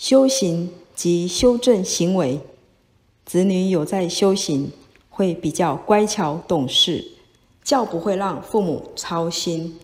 修行及修正行为。子女有在修行会比较乖巧懂事较不会让父母操心。